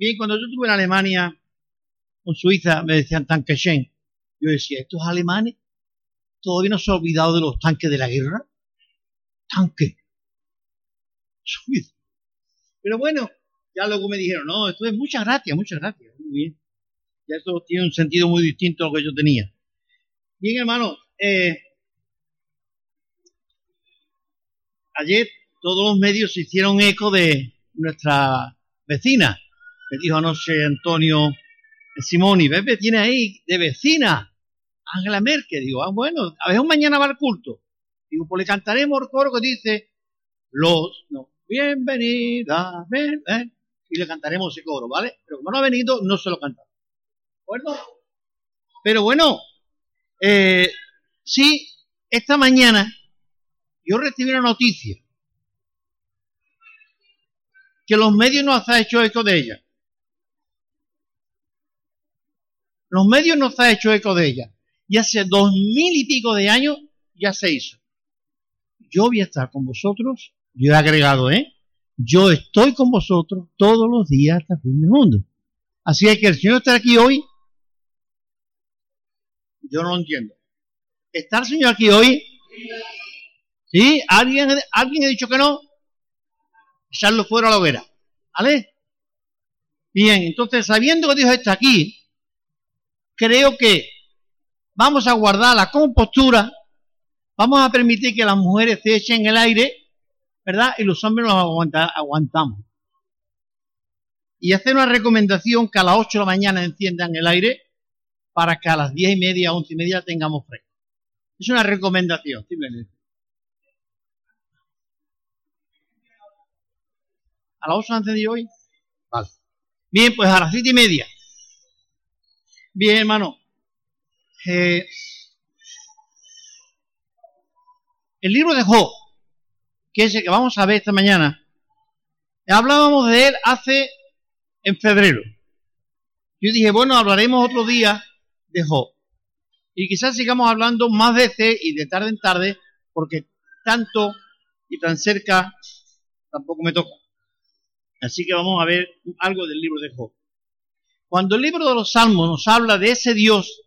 Bien, cuando yo estuve en Alemania, con Suiza, me decían Tankeschen. Yo decía, estos alemanes todavía no se han olvidado de los tanques de la guerra. Tanque. Pero bueno, ya luego me dijeron, no, esto es muchas gracias, muchas gracias. Muy bien. Ya esto tiene un sentido muy distinto a lo que yo tenía. Bien, hermano, eh, ayer todos los medios se hicieron eco de nuestra vecina. Me dijo anoche Antonio Simoni, Pepe tiene ahí de vecina Angela Merkel. Digo, ah, bueno, a ver, mañana va al culto. Digo, pues le cantaremos el coro que dice, los, no, bienvenida, ven, y le cantaremos ese coro, ¿vale? Pero como no ha venido, no se lo cantamos. ¿De acuerdo? Pero bueno, eh, sí, esta mañana yo recibí una noticia que los medios no han hecho eco de ella. Los medios no han hecho eco de ella. Y hace dos mil y pico de años ya se hizo. Yo voy a estar con vosotros, yo he agregado, ¿eh? Yo estoy con vosotros todos los días hasta el fin del mundo. Así es que el Señor está aquí hoy, yo no lo entiendo. ¿Está el Señor aquí hoy? ¿Sí? ¿Alguien, ¿Alguien ha dicho que no? echarlo fuera a la hoguera. ¿Vale? Bien, entonces sabiendo que Dios está aquí, creo que vamos a guardar la compostura, vamos a permitir que las mujeres se echen el aire, ¿verdad? Y los hombres nos aguantamos. Y hacer una recomendación que a las 8 de la mañana enciendan el aire para que a las 10 y media, 11 y media tengamos fresco. Es una recomendación, simplemente. ¿A las 8 antes de hoy? Vale. Bien, pues a las 7 y media. Bien, hermano. Eh, el libro de Job, que es el que vamos a ver esta mañana, hablábamos de él hace en febrero. Yo dije, bueno, hablaremos otro día de Job. Y quizás sigamos hablando más veces y de tarde en tarde, porque tanto y tan cerca tampoco me toca. Así que vamos a ver algo del libro de Job. Cuando el libro de los Salmos nos habla de ese Dios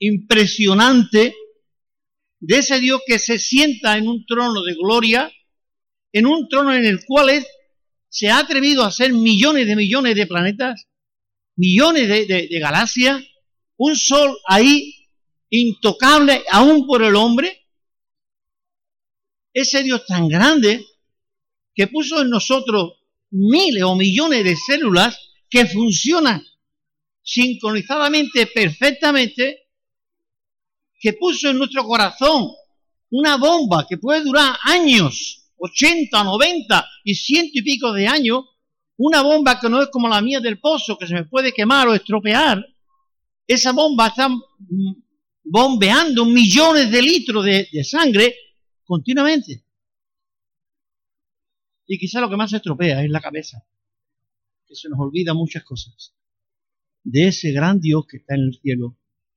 impresionante, de ese Dios que se sienta en un trono de gloria, en un trono en el cual se ha atrevido a hacer millones de millones de planetas, millones de, de galaxias, un sol ahí intocable aún por el hombre, ese Dios tan grande que puso en nosotros miles o millones de células que funcionan sincronizadamente, perfectamente, que puso en nuestro corazón una bomba que puede durar años, 80, 90 y ciento y pico de años, una bomba que no es como la mía del pozo, que se me puede quemar o estropear, esa bomba está bombeando millones de litros de, de sangre continuamente. Y quizá lo que más se estropea es la cabeza, que se nos olvida muchas cosas de ese gran Dios que está en el cielo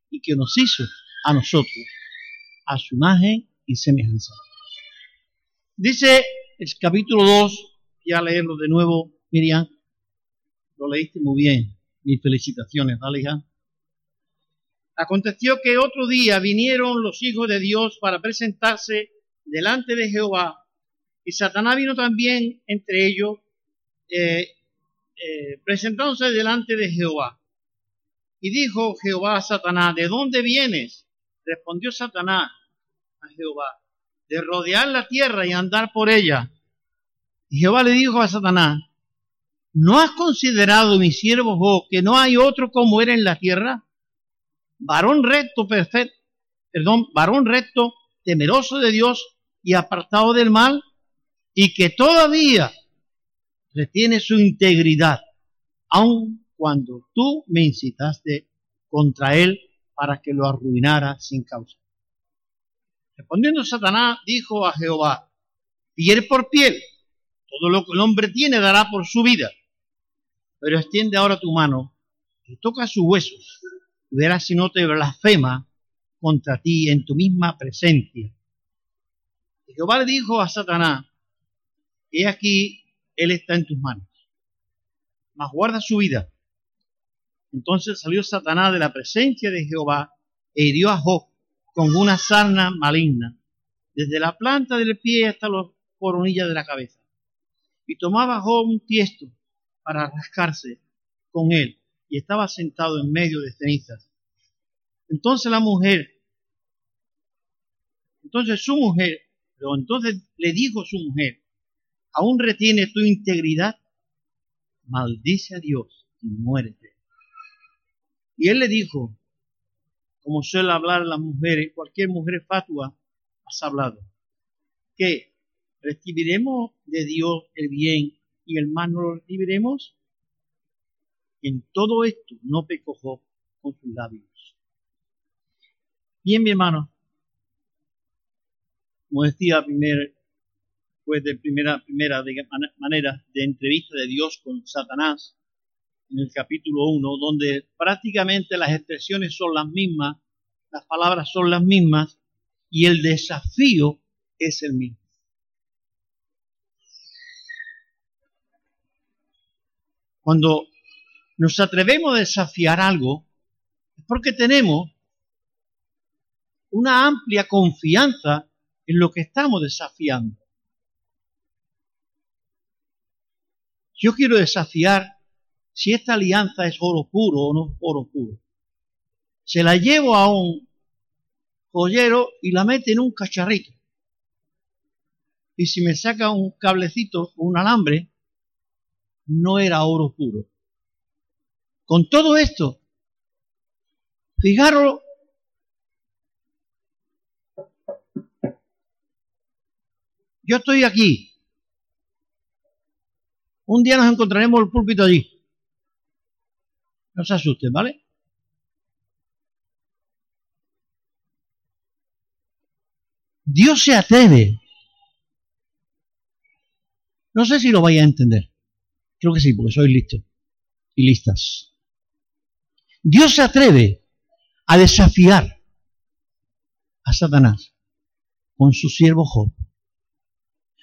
y que nos hizo a nosotros a su imagen y semejanza. Dice el capítulo 2, voy a leerlo de nuevo, Miriam, lo leíste muy bien, mis felicitaciones, ¿vale, hija? Aconteció que otro día vinieron los hijos de Dios para presentarse delante de Jehová y Satanás vino también entre ellos, eh, eh, presentándose delante de Jehová. Y dijo Jehová a Satanás, ¿de dónde vienes? Respondió Satanás a Jehová, de rodear la tierra y andar por ella. Y Jehová le dijo a Satanás, ¿no has considerado, mi siervo Job, que no hay otro como él en la tierra? Varón recto, perfecto, perdón, varón recto, temeroso de Dios y apartado del mal, y que todavía retiene su integridad, aun cuando tú me incitaste contra él para que lo arruinara sin causa. Respondiendo Satanás, dijo a Jehová, piel por piel, todo lo que el hombre tiene dará por su vida, pero extiende ahora tu mano y toca sus huesos, y verás si no te blasfema contra ti en tu misma presencia. Y Jehová le dijo a Satanás, He aquí, Él está en tus manos. mas guarda su vida. Entonces salió Satanás de la presencia de Jehová e hirió a Job con una sarna maligna, desde la planta del pie hasta las coronillas de la cabeza. Y tomaba Job un tiesto para rascarse con él, y estaba sentado en medio de cenizas. Entonces la mujer, entonces su mujer, entonces le dijo su mujer, ¿aún retiene tu integridad? Maldice a Dios y muérete. Y él le dijo, como suele hablar las mujeres, cualquier mujer fatua, has hablado, que recibiremos de Dios el bien y el mal no lo recibiremos. En todo esto no pecó con sus labios. Bien, mi hermano, como decía primer, pues de primera, primera manera de entrevista de Dios con Satanás, en el capítulo 1, donde prácticamente las expresiones son las mismas, las palabras son las mismas y el desafío es el mismo. Cuando nos atrevemos a desafiar algo, es porque tenemos una amplia confianza en lo que estamos desafiando. Yo quiero desafiar si esta alianza es oro puro o no oro puro. Se la llevo a un joyero y la mete en un cacharrito. Y si me saca un cablecito o un alambre, no era oro puro. Con todo esto, fijaros yo estoy aquí. Un día nos encontraremos el púlpito allí. No se asusten, ¿vale? Dios se atreve. No sé si lo vais a entender. Creo que sí, porque sois listos y listas. Dios se atreve a desafiar a Satanás con su siervo Job.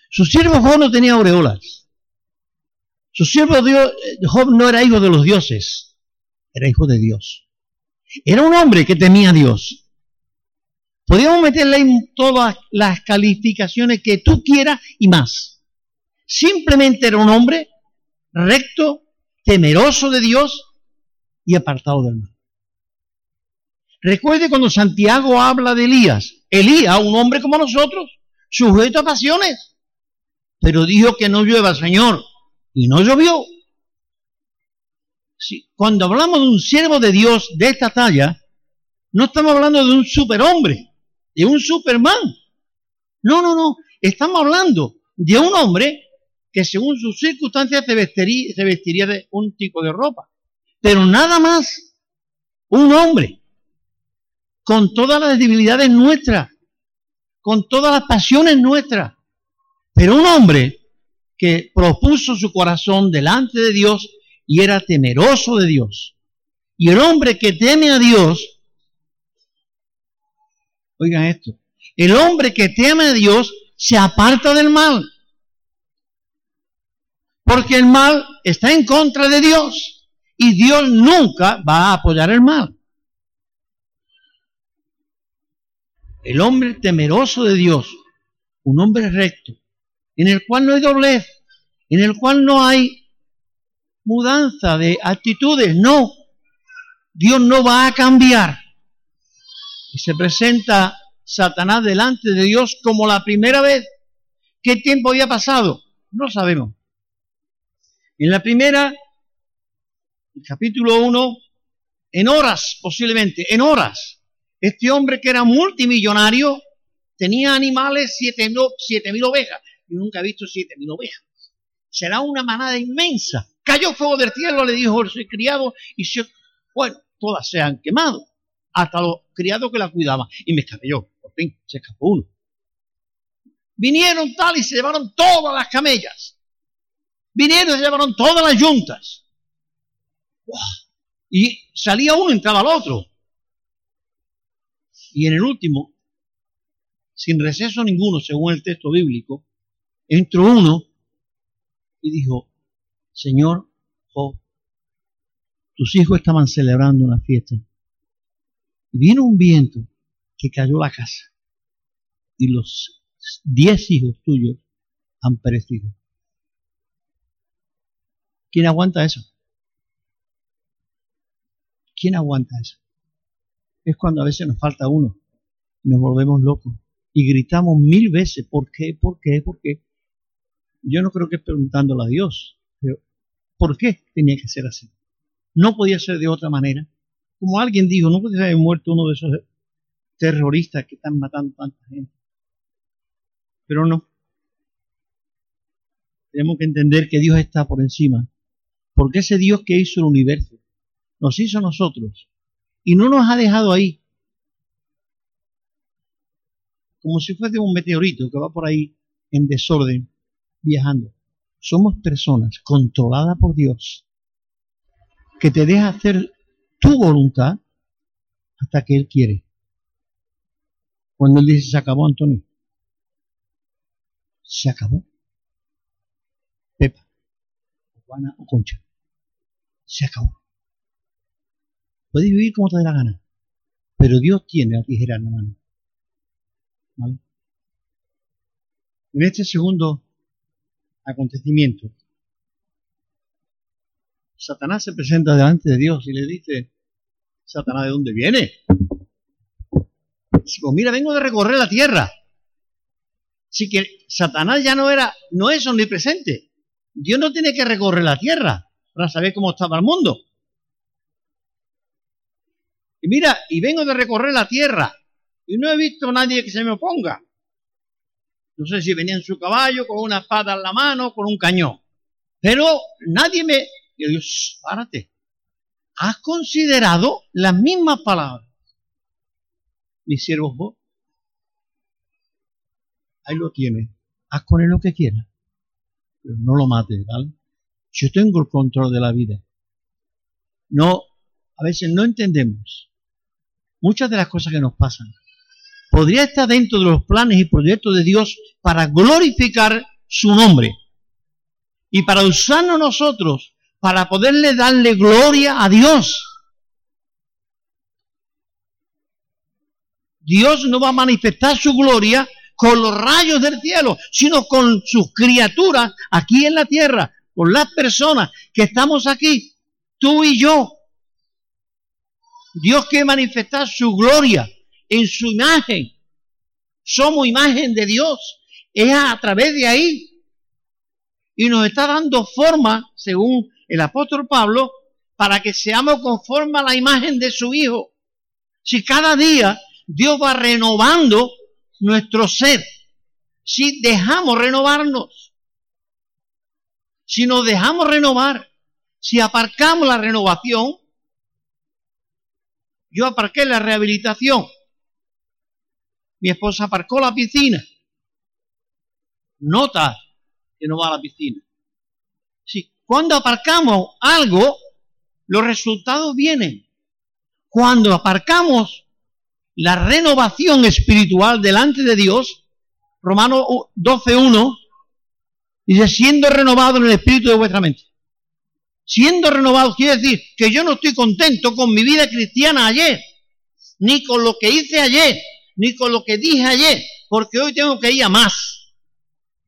Su siervo Job no tenía aureolas. Su siervo Job no era hijo de los dioses, era hijo de Dios. Era un hombre que temía a Dios. Podríamos meterle en todas las calificaciones que tú quieras y más. Simplemente era un hombre recto, temeroso de Dios y apartado del mal. Recuerde cuando Santiago habla de Elías. Elías, un hombre como nosotros, sujeto a pasiones. Pero dijo que no llueva, Señor. Y no llovió. cuando hablamos de un siervo de Dios de esta talla, no estamos hablando de un superhombre, de un superman. No, no, no. Estamos hablando de un hombre que según sus circunstancias se vestiría, se vestiría de un tipo de ropa. Pero nada más un hombre con todas las debilidades nuestras, con todas las pasiones nuestras, pero un hombre que propuso su corazón delante de Dios y era temeroso de Dios. Y el hombre que teme a Dios, oigan esto, el hombre que teme a Dios se aparta del mal. Porque el mal está en contra de Dios y Dios nunca va a apoyar el mal. El hombre temeroso de Dios, un hombre recto, en el cual no hay doblez, en el cual no hay mudanza de actitudes, no. Dios no va a cambiar. Y se presenta Satanás delante de Dios como la primera vez. ¿Qué tiempo había pasado? No sabemos. En la primera, el capítulo 1, en horas posiblemente, en horas, este hombre que era multimillonario tenía animales, siete, mil ovejas. Yo nunca he visto siete mil ovejas. Será una manada inmensa. Cayó fuego del cielo, le dijo el criado, y se, bueno, todas se han quemado. Hasta los criados que la cuidaban. Y me escapé yo. Por fin, se escapó uno. Vinieron tal y se llevaron todas las camellas. Vinieron y se llevaron todas las yuntas. Y salía uno, entraba al otro. Y en el último, sin receso ninguno, según el texto bíblico, entró uno y dijo, Señor, tus hijos estaban celebrando una fiesta. Y vino un viento que cayó la casa. Y los diez hijos tuyos han perecido. ¿Quién aguanta eso? ¿Quién aguanta eso? Es cuando a veces nos falta uno y nos volvemos locos y gritamos mil veces, ¿por qué? ¿Por qué? ¿Por qué? Yo no creo que es preguntándole a Dios, pero ¿por qué tenía que ser así? No podía ser de otra manera. Como alguien dijo, no podía haber muerto uno de esos terroristas que están matando tanta gente. Pero no. Tenemos que entender que Dios está por encima. Porque ese Dios que hizo el universo nos hizo a nosotros y no nos ha dejado ahí como si fuese un meteorito que va por ahí en desorden viajando. Somos personas controladas por Dios que te deja hacer tu voluntad hasta que Él quiere. Cuando Él dice, se acabó, Antonio. Se acabó. Pepa, Juana o Concha. Se acabó. Puedes vivir como te dé la gana. Pero Dios tiene la tijera en la mano. ¿Vale? En este segundo acontecimiento, Satanás se presenta delante de Dios y le dice, Satanás, ¿de dónde viene? Dice, pues mira, vengo de recorrer la tierra. Así que Satanás ya no era, no es omnipresente. Dios no tiene que recorrer la tierra para saber cómo estaba el mundo. Y mira, y vengo de recorrer la tierra y no he visto a nadie que se me oponga. No sé si venía en su caballo, con una espada en la mano, con un cañón. Pero nadie me... Yo digo, párate. ¿Has considerado las mismas palabras? Mis siervos vos. Ahí lo tienes. Haz con él lo que quieras. Pero no lo mates, ¿vale? Yo tengo el control de la vida. No, a veces no entendemos muchas de las cosas que nos pasan. Podría estar dentro de los planes y proyectos de Dios para glorificar su nombre y para usarnos nosotros para poderle darle gloria a Dios. Dios no va a manifestar su gloria con los rayos del cielo, sino con sus criaturas aquí en la tierra, con las personas que estamos aquí, tú y yo. Dios quiere manifestar su gloria en su imagen. Somos imagen de Dios. Es a través de ahí. Y nos está dando forma, según el apóstol Pablo, para que seamos conforme a la imagen de su Hijo. Si cada día Dios va renovando nuestro ser, si dejamos renovarnos, si nos dejamos renovar, si aparcamos la renovación, yo aparqué la rehabilitación. Mi esposa aparcó la piscina. Nota que no va a la piscina. Sí, cuando aparcamos algo, los resultados vienen. Cuando aparcamos la renovación espiritual delante de Dios, Romano 12.1, dice, siendo renovado en el espíritu de vuestra mente siendo renovado, quiere decir que yo no estoy contento con mi vida cristiana ayer, ni con lo que hice ayer, ni con lo que dije ayer, porque hoy tengo que ir a más.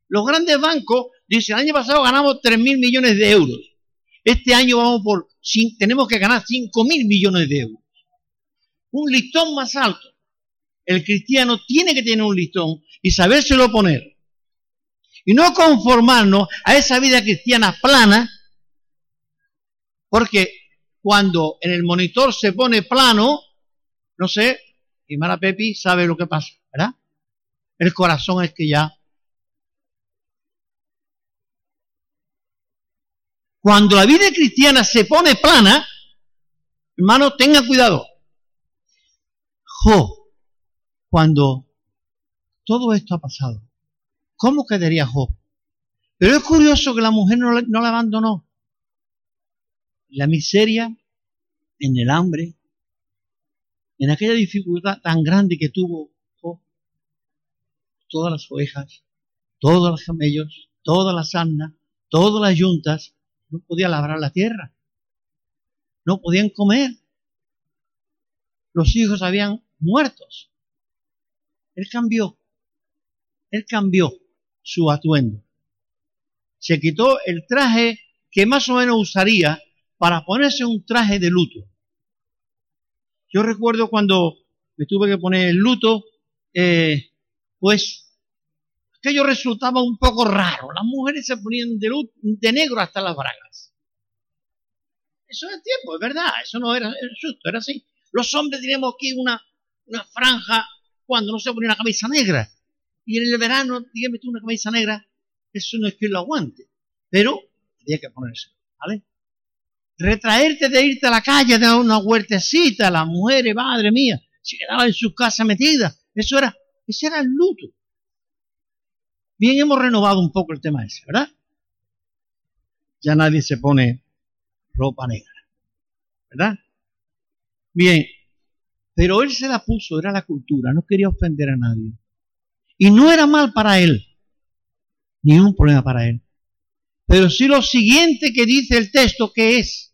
Los grandes bancos dicen, el año pasado ganamos 3 mil millones de euros. Este año vamos por, tenemos que ganar 5 mil millones de euros. Un listón más alto. El cristiano tiene que tener un listón y sabérselo poner. Y no conformarnos a esa vida cristiana plana porque cuando en el monitor se pone plano, no sé, y Mara Pepi sabe lo que pasa, ¿verdad? El corazón es que ya. Cuando la vida cristiana se pone plana, hermano, tenga cuidado. Jo, cuando todo esto ha pasado, ¿cómo quedaría Job? Pero es curioso que la mujer no, no la abandonó la miseria, en el hambre, en aquella dificultad tan grande que tuvo todas las ovejas, todos los camellos, todas las asnas, todas las yuntas, no podía labrar la tierra. no podían comer. Los hijos habían muertos. Él cambió. Él cambió su atuendo. Se quitó el traje que más o menos usaría para ponerse un traje de luto. Yo recuerdo cuando me tuve que poner el luto, eh, pues aquello resultaba un poco raro. Las mujeres se ponían de, negro hasta las bragas. Eso es tiempo, es verdad, eso no era justo, era así. Los hombres teníamos aquí una, una franja cuando no se ponía una camisa negra. Y en el verano, dígame tú, una camisa negra, eso no es que lo aguante. Pero había que ponerse, ¿vale? Retraerte de irte a la calle, de una huertecita, las mujeres, madre mía, se quedaban en su casa metidas. Eso era, ese era el luto. Bien, hemos renovado un poco el tema ese, ¿verdad? Ya nadie se pone ropa negra, ¿verdad? Bien, pero él se la puso, era la cultura, no quería ofender a nadie. Y no era mal para él, ni un problema para él. Pero si lo siguiente que dice el texto, que es,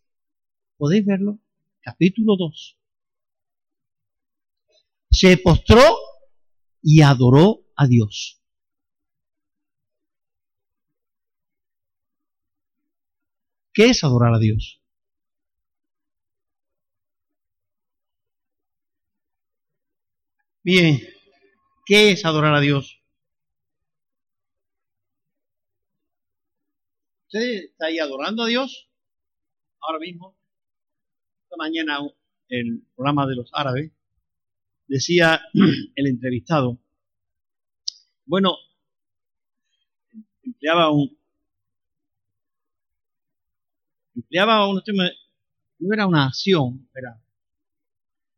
podéis verlo, capítulo 2. Se postró y adoró a Dios. ¿Qué es adorar a Dios? Bien, ¿qué es adorar a Dios? ¿Usted está ahí adorando a Dios? Ahora mismo, esta mañana el programa de los árabes decía el entrevistado, bueno, empleaba un, empleaba un no era una acción, era.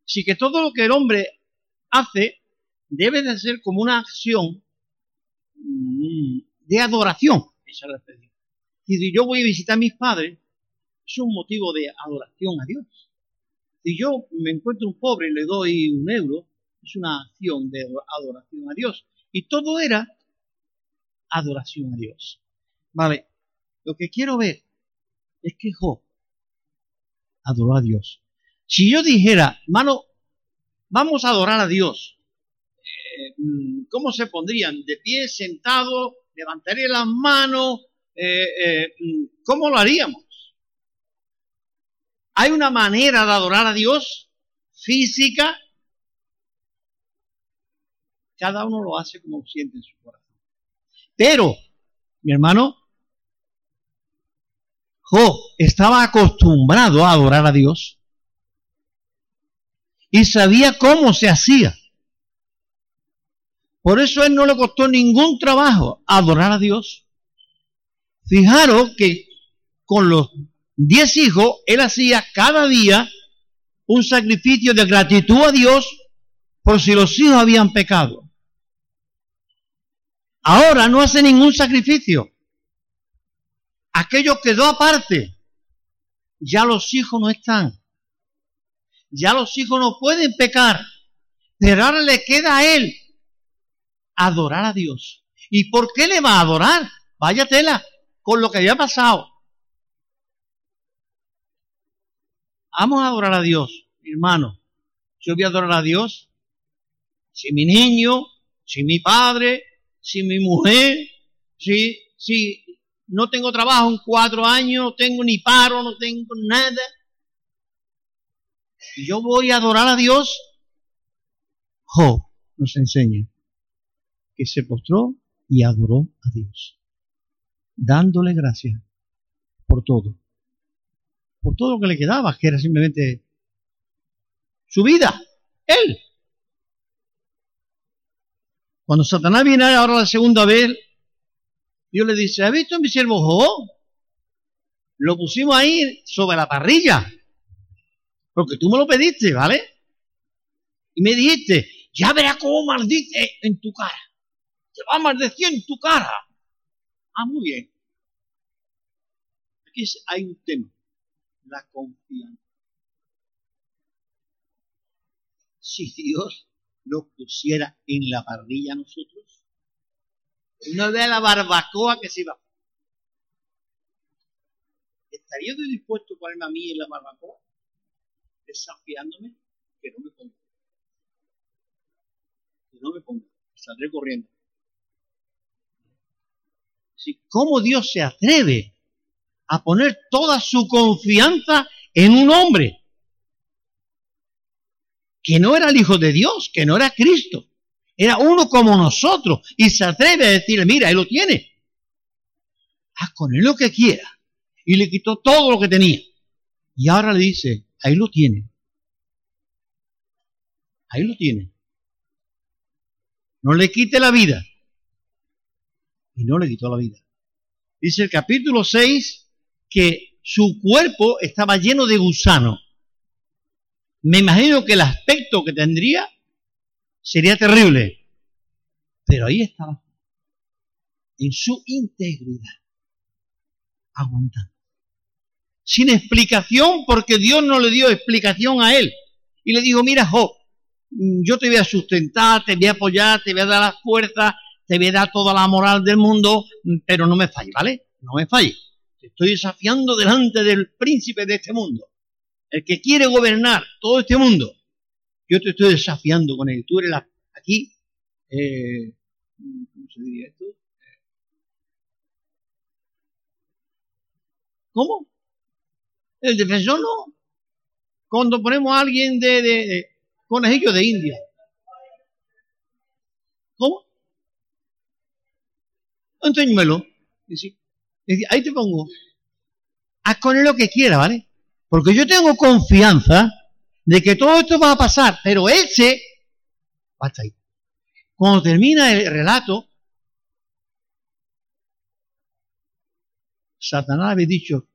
Sí que todo lo que el hombre hace debe de ser como una acción mm, de adoración. Esa es si yo voy a visitar a mis padres, es un motivo de adoración a Dios. Si yo me encuentro un pobre y le doy un euro, es una acción de adoración a Dios. Y todo era adoración a Dios. Vale, lo que quiero ver es que Job adoró a Dios. Si yo dijera, mano, vamos a adorar a Dios, eh, ¿cómo se pondrían? ¿De pie, sentado? ¿Levantaría las manos? Eh, eh, ¿Cómo lo haríamos? ¿Hay una manera de adorar a Dios física? Cada uno lo hace como siente en su corazón. Pero, mi hermano, Job estaba acostumbrado a adorar a Dios y sabía cómo se hacía. Por eso él no le costó ningún trabajo adorar a Dios. Fijaros que con los diez hijos él hacía cada día un sacrificio de gratitud a Dios por si los hijos habían pecado. Ahora no hace ningún sacrificio aquello quedó aparte. Ya los hijos no están. Ya los hijos no pueden pecar. Pero ahora le queda a él adorar a Dios. ¿Y por qué le va a adorar? Vaya tela, con lo que había pasado. Vamos a adorar a Dios, hermano. Yo voy a adorar a Dios si mi niño, si mi padre, si mi mujer, si, si no tengo trabajo en cuatro años, no tengo ni paro, no tengo nada. Yo voy a adorar a Dios. Job nos enseña que se postró y adoró a Dios, dándole gracias por todo, por todo lo que le quedaba, que era simplemente su vida, él. Cuando Satanás viene ahora la segunda vez, Dios le dice, ¿has visto mi siervo Job? Lo pusimos ahí sobre la parrilla. Porque tú me lo pediste, ¿vale? Y me dijiste, ya verás cómo maldice en tu cara. Te va a maldecir en tu cara. Ah, muy bien. Aquí hay un tema. La confianza. Si Dios lo pusiera en la parrilla a nosotros, no vea la barbacoa que se iba. ¿Estaría yo dispuesto a ponerme a mí en la barbacoa? desafiándome que no me ponga. Que no me ponga. Saldré corriendo. ¿Cómo Dios se atreve a poner toda su confianza en un hombre que no era el Hijo de Dios, que no era Cristo? Era uno como nosotros y se atreve a decirle, mira, él lo tiene. Haz con él lo que quiera. Y le quitó todo lo que tenía. Y ahora le dice, ahí lo tiene. Ahí lo tiene. No le quite la vida. Y no le quitó la vida. Dice el capítulo 6 que su cuerpo estaba lleno de gusano. Me imagino que el aspecto que tendría sería terrible. Pero ahí estaba, en su integridad, aguantando. Sin explicación, porque Dios no le dio explicación a él. Y le dijo, mira, Job, yo te voy a sustentar, te voy a apoyar, te voy a dar la fuerza, te voy a dar toda la moral del mundo, pero no me falles, ¿vale? No me falles. Te estoy desafiando delante del príncipe de este mundo. El que quiere gobernar todo este mundo. Yo te estoy desafiando con él. Tú eres la, aquí, eh, ¿cómo se diría esto? ¿Cómo? El defensor no. Cuando ponemos a alguien de, de, de conejillo de India. ¿Cómo? Enséñamelo. Ahí te pongo. Haz con él lo que quiera, ¿vale? Porque yo tengo confianza de que todo esto va a pasar, pero ese hasta ahí. Cuando termina el relato, Satanás había dicho,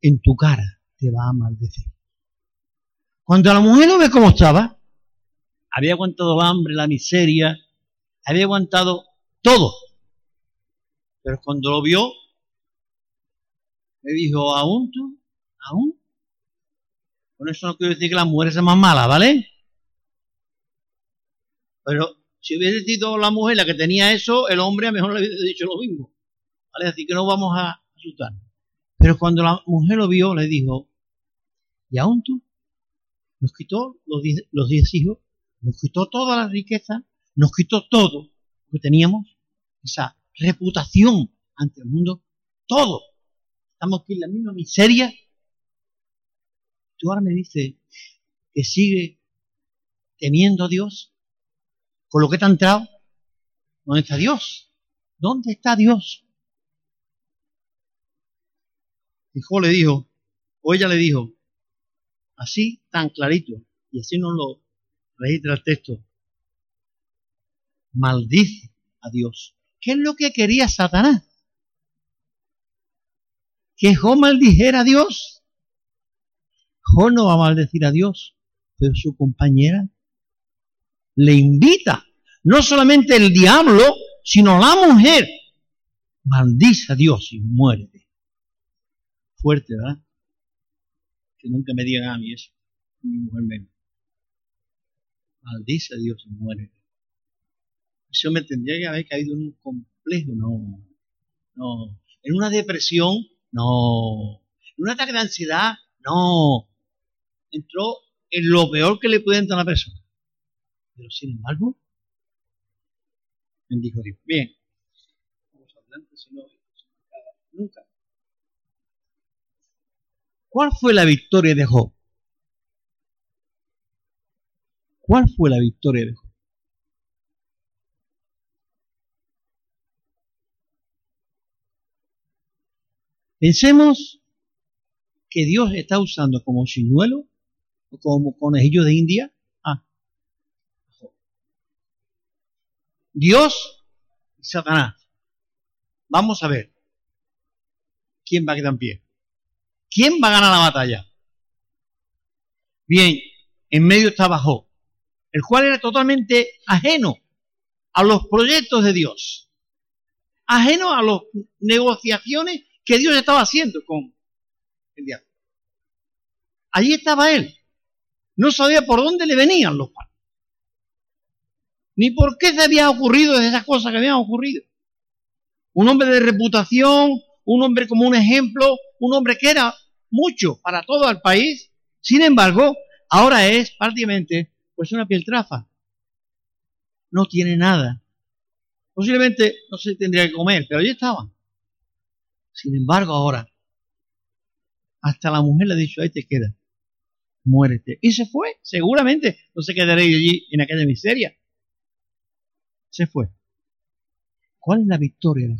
en tu cara te va a maldecir. Cuando la mujer no ve cómo estaba, había aguantado el hambre, la miseria, había aguantado todo. Pero cuando lo vio, me dijo, ¿aún tú? ¿Aún? Con eso no quiero decir que la mujer sea más mala, ¿vale? Pero si hubiese sido la mujer la que tenía eso, el hombre a lo mejor le hubiese dicho lo mismo. ¿Vale? Así que no vamos a asustar. Pero cuando la mujer lo vio, le dijo, ¿y aún tú? Nos quitó los diez, los diez hijos, nos quitó toda la riqueza, nos quitó todo lo que teníamos, esa reputación ante el mundo, todo. Estamos aquí en la misma miseria tú ahora me dices que sigue temiendo a Dios con lo que te ha entrado. ¿Dónde está Dios? ¿Dónde está Dios? Hijo le dijo, o ella le dijo, así tan clarito, y así nos lo registra el texto, maldice a Dios. ¿Qué es lo que quería Satanás? Que Job maldijera a Dios. Job no va a maldecir a Dios, pero su compañera le invita. No solamente el diablo, sino la mujer. Maldice a Dios y muérete. Fuerte, ¿verdad? Que nunca me digan a mí eso. Mi mujer menos. Maldice a Dios y muérete. Eso me tendría que haber caído en un complejo, no. No. En una depresión, no. En un ataque de ansiedad, no entró en lo peor que le puede entrar a una persona. Pero sin embargo, bendijo Dios. Bien, vamos adelante, si no, nunca. ¿Cuál fue la victoria de Job? ¿Cuál fue la victoria de Job? Pensemos que Dios está usando como señuelo como conejillo de India. Ah. Dios y Satanás. Vamos a ver. ¿Quién va a quedar en pie? ¿Quién va a ganar la batalla? Bien, en medio estaba Job, el cual era totalmente ajeno a los proyectos de Dios, ajeno a las negociaciones que Dios estaba haciendo con el diablo. Allí estaba él, no sabía por dónde le venían los palos. Ni por qué se había ocurrido de esas cosas que habían ocurrido. Un hombre de reputación, un hombre como un ejemplo, un hombre que era mucho para todo el país, Sin embargo, ahora es prácticamente pues una piel trafa. No tiene nada. Posiblemente no se tendría que comer, pero allí estaban. Sin embargo, ahora, hasta la mujer le ha dicho, ahí te queda, muérete. Y se fue, seguramente no se quedaría allí en aquella miseria. Se fue. ¿Cuál es la victoria de?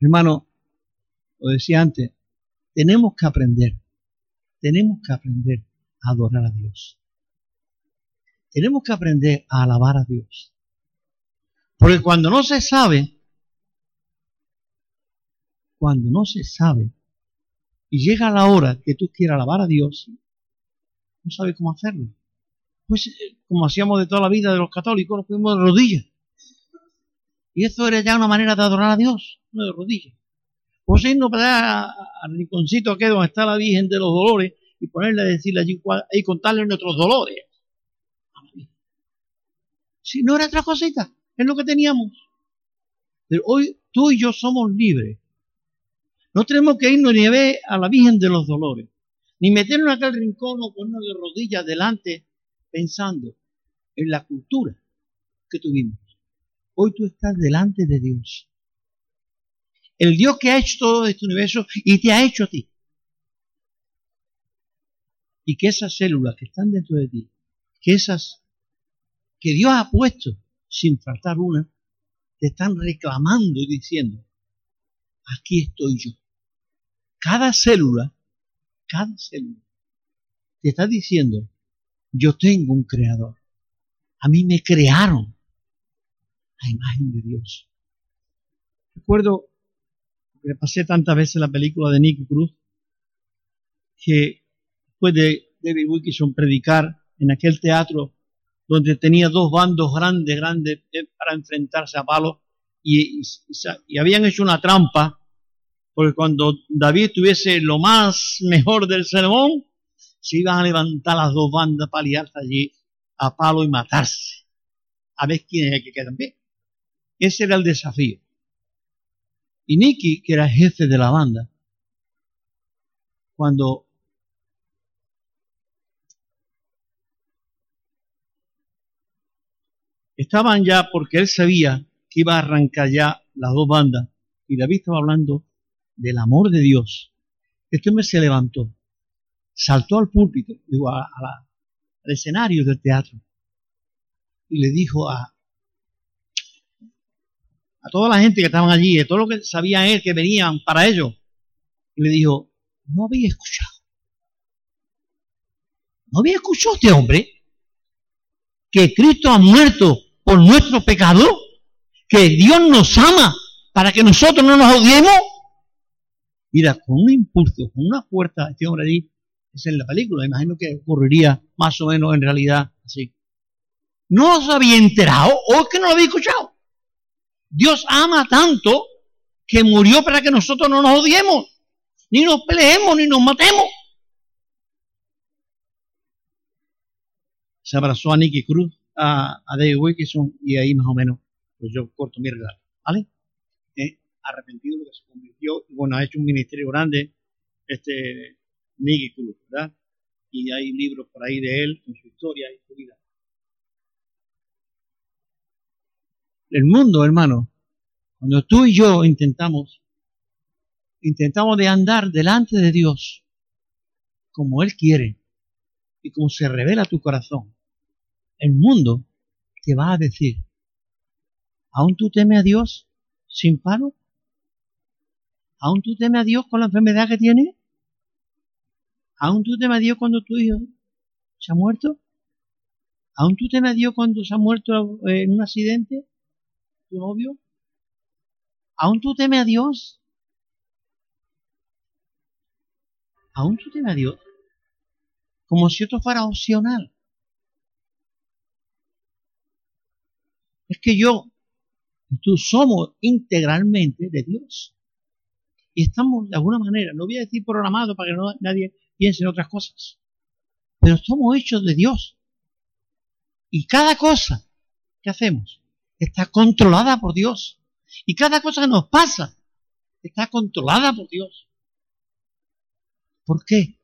Hermano, lo decía antes, tenemos que aprender, tenemos que aprender a adorar a Dios. Tenemos que aprender a alabar a Dios. Porque cuando no se sabe, cuando no se sabe, y llega la hora que tú quieras alabar a Dios, no sabes cómo hacerlo. Pues eh, como hacíamos de toda la vida de los católicos, nos fuimos de rodillas. Y eso era ya una manera de adorar a Dios, no de rodillas. Pues irnos para al rinconcito aquí donde está la Virgen de los Dolores y ponerle a decirle allí y contarle nuestros dolores. Si no era otra cosita, es lo que teníamos. Pero hoy tú y yo somos libres. No tenemos que irnos ni a ver a la Virgen de los Dolores, ni meternos en aquel rincón o ponernos de rodillas delante pensando en la cultura que tuvimos. Hoy tú estás delante de Dios. El Dios que ha hecho todo este universo y te ha hecho a ti. Y que esas células que están dentro de ti, que esas que Dios ha puesto sin faltar una, te están reclamando y diciendo, aquí estoy yo. Cada célula, cada célula, te está diciendo, yo tengo un creador. A mí me crearon a imagen de Dios. Recuerdo que pasé tantas veces la película de Nicky Cruz que después de David Wilkinson predicar en aquel teatro donde tenía dos bandos grandes, grandes eh, para enfrentarse a palos y habían hecho una trampa porque cuando David tuviese lo más mejor del sermón, se iban a levantar las dos bandas para liarse allí a palo y matarse. A ver quién es el que queda en. Ese era el desafío. Y Nicky, que era jefe de la banda, cuando estaban ya, porque él sabía que iba a arrancar ya las dos bandas, y David estaba hablando del amor de Dios, este hombre se levantó saltó al púlpito, digo, a, al escenario del teatro y le dijo a, a toda la gente que estaban allí, a todo lo que sabían él que venían para ellos, y le dijo, no había escuchado. ¿No había escuchado este hombre? Que Cristo ha muerto por nuestro pecado, que Dios nos ama para que nosotros no nos odiemos. Mira, con un impulso, con una fuerza, este hombre allí es en la película. Imagino que ocurriría más o menos en realidad así. No os había enterado o es que no lo había escuchado. Dios ama tanto que murió para que nosotros no nos odiemos, ni nos peleemos, ni nos matemos. Se abrazó a Nicky Cruz, a, David Wilkinson y ahí más o menos, pues yo corto mi relato. ¿Vale? Arrepentido porque se convirtió y bueno, ha hecho un ministerio grande. Este, Nicky Cruz, ¿verdad? Y hay libros por ahí de él, con su historia y su vida. El mundo, hermano, cuando tú y yo intentamos, intentamos de andar delante de Dios como Él quiere y como se revela tu corazón, el mundo te va a decir, ¿aún tú temes a Dios sin paro? ¿Aún tú temes a Dios con la enfermedad que tienes? ¿Aún tú te Dios cuando tu hijo se ha muerto? ¿Aún tú te Dios cuando se ha muerto en un accidente tu novio? ¿Aún tú temes a Dios? ¿Aún tú temes a Dios? Como si esto fuera opcional. Es que yo y tú somos integralmente de Dios. Y estamos de alguna manera, no voy a decir programado para que no, nadie piensen en otras cosas. Pero somos hechos de Dios. Y cada cosa que hacemos está controlada por Dios. Y cada cosa que nos pasa está controlada por Dios. ¿Por qué?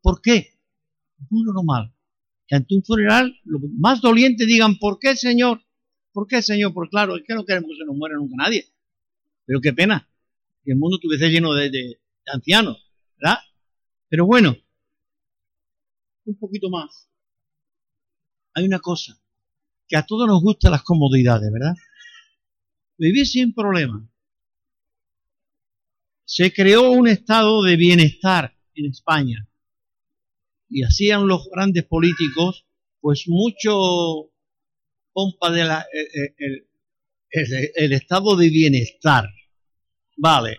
¿Por qué? Muy normal. Que ante un funeral, los más dolientes digan, ¿por qué, Señor? ¿Por qué, Señor? Porque claro, es que no queremos que se nos muera nunca nadie. Pero qué pena el mundo estuviese lleno de, ancianos, ¿verdad? Pero bueno, un poquito más. Hay una cosa, que a todos nos gustan las comodidades, ¿verdad? Vivir sin problema. Se creó un estado de bienestar en España y hacían los grandes políticos pues mucho pompa de eh, eh, el, estado de bienestar. Vale.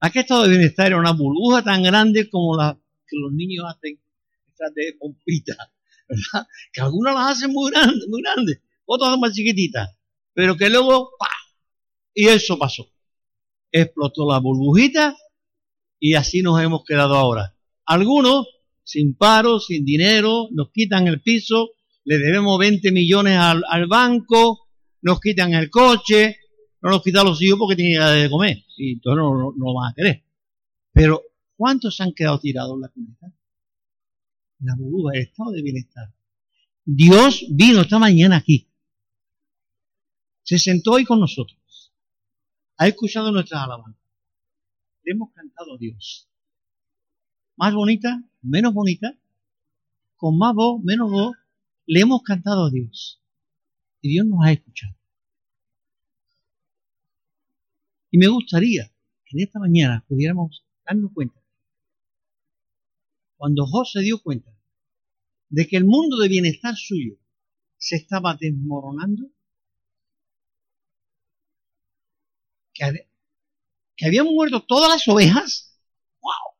Aquel estado de bienestar era una burbuja tan grande como la que los niños hacen, estas de pompita, ¿verdad? Que algunas las hacen muy grandes, muy grandes, otras más chiquititas, pero que luego, ¡pa! Y eso pasó. Explotó la burbujita y así nos hemos quedado ahora. Algunos sin paro, sin dinero, nos quitan el piso, le debemos 20 millones al banco, nos quitan el coche, no nos quitan los hijos porque tienen de comer y entonces no, no, no, lo van a querer. Pero, ¿cuántos se han quedado tirados en la comunidad? La burbuja, el estado de bienestar. Dios vino esta mañana aquí. Se sentó hoy con nosotros. Ha escuchado nuestras alabanzas. Le hemos cantado a Dios. Más bonita, menos bonita, con más voz, menos voz, le hemos cantado a Dios. Y Dios nos ha escuchado. Y me gustaría que en esta mañana pudiéramos darnos cuenta, cuando José dio cuenta de que el mundo de bienestar suyo se estaba desmoronando, que, habían muerto todas las ovejas, wow.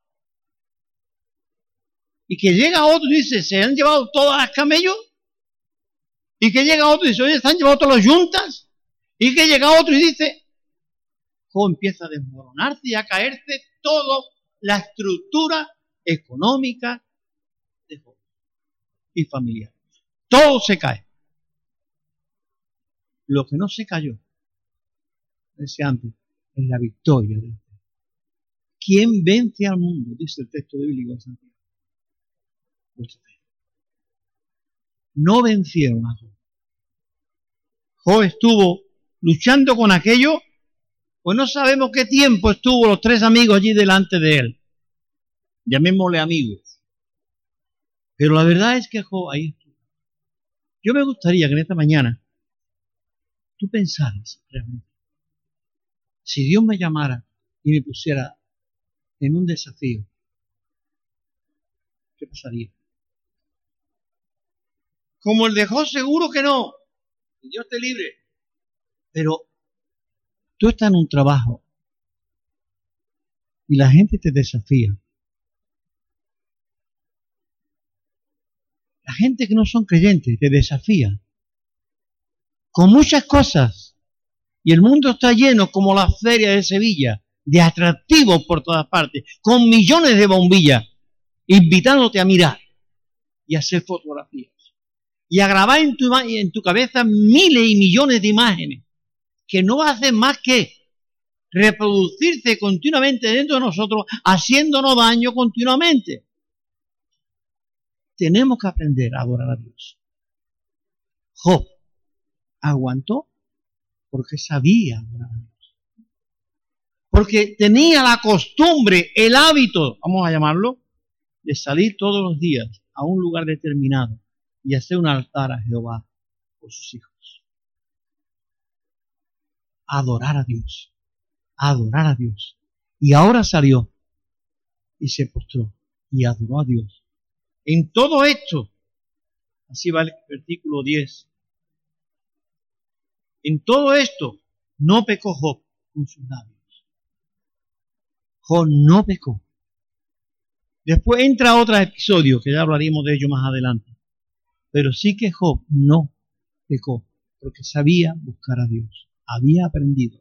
Y que llega otro y dice, se han llevado todas las camellos, y que llega otro y dice, oye, se han llevado todas las yuntas, y que llega otro y dice, empieza a desmoronarse y a caerse toda la estructura económica de Job y familiar. Todo se cae. Lo que no se cayó, decía antes, es la victoria de Dios. ¿Quién vence al mundo? Dice el texto bíblico de Santiago. No vencieron a Job. Job estuvo luchando con aquello pues no sabemos qué tiempo estuvo los tres amigos allí delante de él. Llamémosle amigos. Pero la verdad es que jo, ahí estuvo. Yo me gustaría que en esta mañana tú pensaras realmente. Si Dios me llamara y me pusiera en un desafío, ¿qué pasaría? Como el dejó seguro que no. Dios te libre. Pero Tú estás en un trabajo y la gente te desafía. La gente que no son creyentes te desafía con muchas cosas. Y el mundo está lleno, como la feria de Sevilla, de atractivos por todas partes, con millones de bombillas, invitándote a mirar y a hacer fotografías. Y a grabar en tu, en tu cabeza miles y millones de imágenes que no hacen más que reproducirse continuamente dentro de nosotros, haciéndonos daño continuamente. Tenemos que aprender a adorar a Dios. Job aguantó porque sabía adorar a Dios. Porque tenía la costumbre, el hábito, vamos a llamarlo, de salir todos los días a un lugar determinado y hacer un altar a Jehová por sus hijos adorar a Dios, adorar a Dios. Y ahora salió y se postró y adoró a Dios. En todo esto, así va el versículo 10, en todo esto no pecó Job con sus labios. Job no pecó. Después entra otro episodio, que ya hablaremos de ello más adelante. Pero sí que Job no pecó, porque sabía buscar a Dios había aprendido.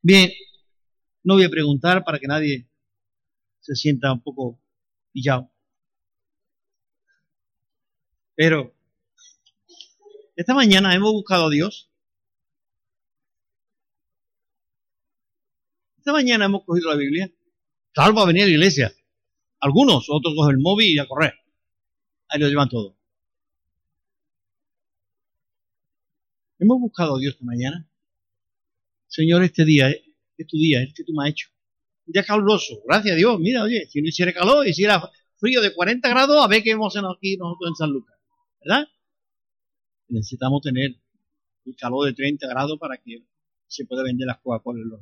Bien, no voy a preguntar para que nadie se sienta un poco pillado. Pero esta mañana hemos buscado a Dios. Esta mañana hemos cogido la Biblia. Salvo a venir a la iglesia. Algunos, otros cogen el móvil y a correr. Ahí lo llevan todo. Hemos buscado a Dios esta mañana. Señor, este día es tu día, es que tú me has hecho. Un día caluroso, gracias a Dios. Mira, oye, si no hiciera calor, hiciera frío de 40 grados, a ver qué hemos aquí nosotros en San Lucas. ¿Verdad? Necesitamos tener el calor de 30 grados para que se pueda vender las Coca-Cola en los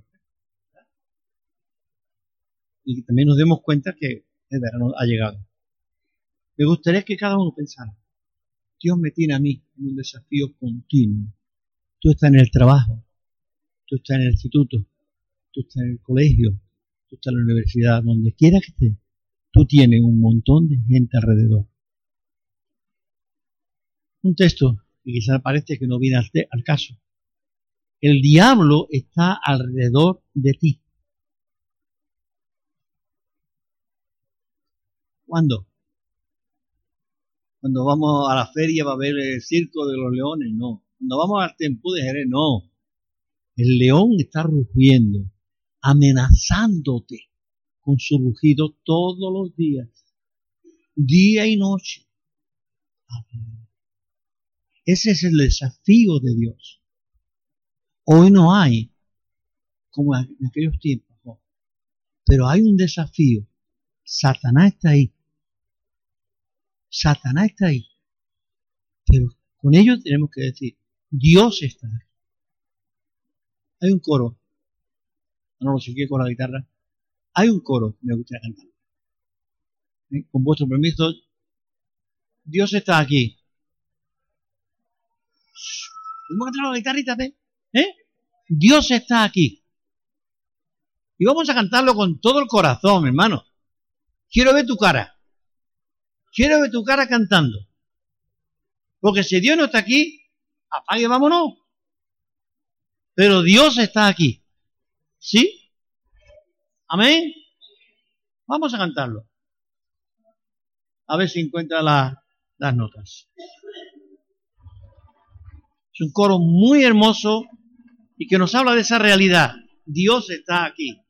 y también nos demos cuenta que el verano ha llegado. Me gustaría que cada uno pensara, Dios me tiene a mí en un desafío continuo. Tú estás en el trabajo, tú estás en el instituto, tú estás en el colegio, tú estás en la universidad, donde quiera que estés, tú tienes un montón de gente alrededor. Un texto que quizás parece que no viene al caso. El diablo está alrededor de ti. ¿Cuándo? Cuando vamos a la feria va a ver el circo de los leones, no. Cuando vamos al templo de Jerez, no. El león está rugiendo, amenazándote con su rugido todos los días, día y noche. Ese es el desafío de Dios. Hoy no hay, como en aquellos tiempos, pero hay un desafío. Satanás está ahí Satanás está ahí. Pero con ello tenemos que decir, Dios está ahí. Hay un coro. No lo sé con la guitarra. Hay un coro que me gustaría cantar. ¿Eh? Con vuestro permiso, Dios está aquí. Vamos a cantar la guitarrita, ¿eh? Dios está aquí. Y vamos a cantarlo con todo el corazón, hermano. Quiero ver tu cara. Quiero ver tu cara cantando. Porque si Dios no está aquí, apague, vámonos. Pero Dios está aquí. ¿Sí? Amén. Vamos a cantarlo. A ver si encuentra las notas. Es un coro muy hermoso y que nos habla de esa realidad. Dios está aquí.